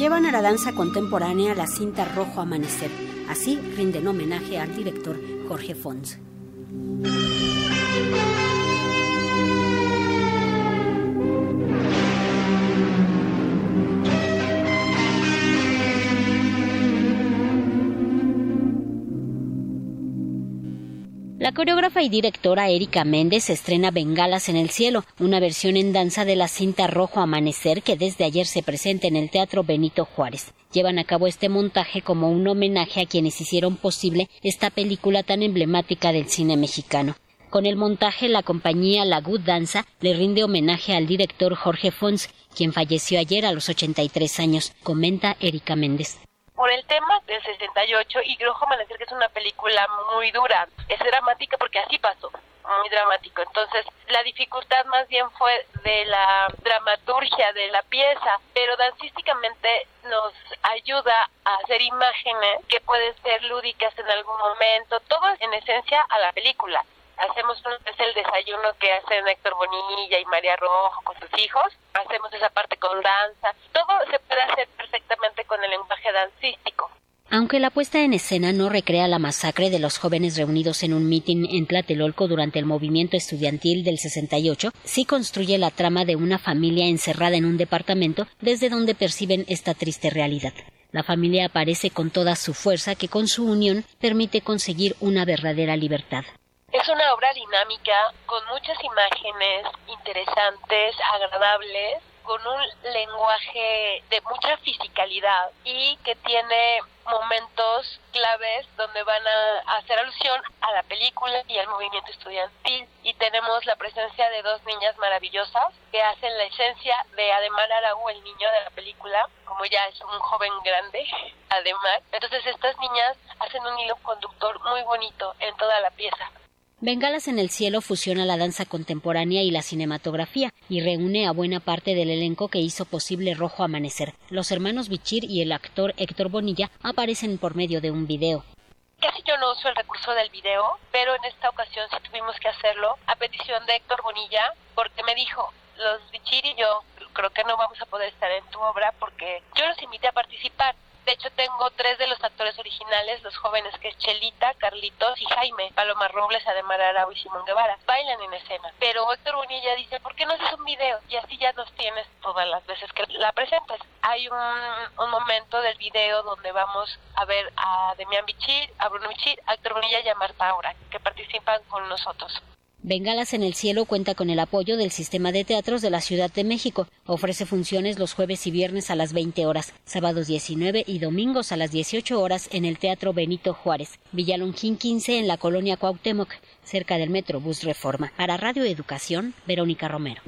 llevan a la danza contemporánea la cinta Rojo Amanecer. Así rinden homenaje al director Jorge Fons. La coreógrafa y directora Erika Méndez estrena Bengalas en el Cielo, una versión en danza de la cinta Rojo Amanecer que desde ayer se presenta en el Teatro Benito Juárez. Llevan a cabo este montaje como un homenaje a quienes hicieron posible esta película tan emblemática del cine mexicano. Con el montaje, la compañía La Good Danza le rinde homenaje al director Jorge Fons, quien falleció ayer a los 83 años, comenta Erika Méndez por el tema del 68 y Rojo Amanecer, que es una película muy dura. Es dramática porque así pasó, muy dramático. Entonces, la dificultad más bien fue de la dramaturgia de la pieza, pero dancísticamente nos ayuda a hacer imágenes que pueden ser lúdicas en algún momento, todo en esencia a la película hacemos es el desayuno que hacen Héctor Bonilla y María Rojo con sus hijos, hacemos esa parte con danza, todo se puede hacer perfectamente con el lenguaje dancístico. Aunque la puesta en escena no recrea la masacre de los jóvenes reunidos en un mitin en Tlatelolco durante el movimiento estudiantil del 68, sí construye la trama de una familia encerrada en un departamento desde donde perciben esta triste realidad. La familia aparece con toda su fuerza que con su unión permite conseguir una verdadera libertad. Es una obra dinámica con muchas imágenes interesantes, agradables, con un lenguaje de mucha fisicalidad y que tiene momentos claves donde van a hacer alusión a la película y al movimiento estudiantil y tenemos la presencia de dos niñas maravillosas que hacen la esencia de Ademar Araú, el niño de la película, como ya es un joven grande, Ademar. Entonces estas niñas hacen un hilo conductor muy bonito en toda la pieza. Bengalas en el cielo fusiona la danza contemporánea y la cinematografía y reúne a buena parte del elenco que hizo posible Rojo Amanecer. Los hermanos Bichir y el actor Héctor Bonilla aparecen por medio de un video. Casi yo no uso el recurso del video, pero en esta ocasión sí tuvimos que hacerlo a petición de Héctor Bonilla porque me dijo, los Bichir y yo creo que no vamos a poder estar en tu obra porque yo los invité a participar de hecho, tengo tres de los actores originales, los jóvenes que es Chelita, Carlitos y Jaime, Paloma Robles, Ademar Arau y Simón Guevara. Bailan en escena. Pero Héctor Bonilla dice, ¿por qué no haces un video? Y así ya nos tienes todas las veces que la presentas. Hay un, un momento del video donde vamos a ver a Demian Bichir, a Bruno Bichir, a Héctor Bonilla y a Marta Aura, que participan con nosotros. Bengalas en el Cielo cuenta con el apoyo del Sistema de Teatros de la Ciudad de México. Ofrece funciones los jueves y viernes a las 20 horas, sábados 19 y domingos a las 18 horas en el Teatro Benito Juárez, Villalongín 15 en la colonia Cuauhtémoc, cerca del Metro Bus Reforma. Para Radio Educación, Verónica Romero.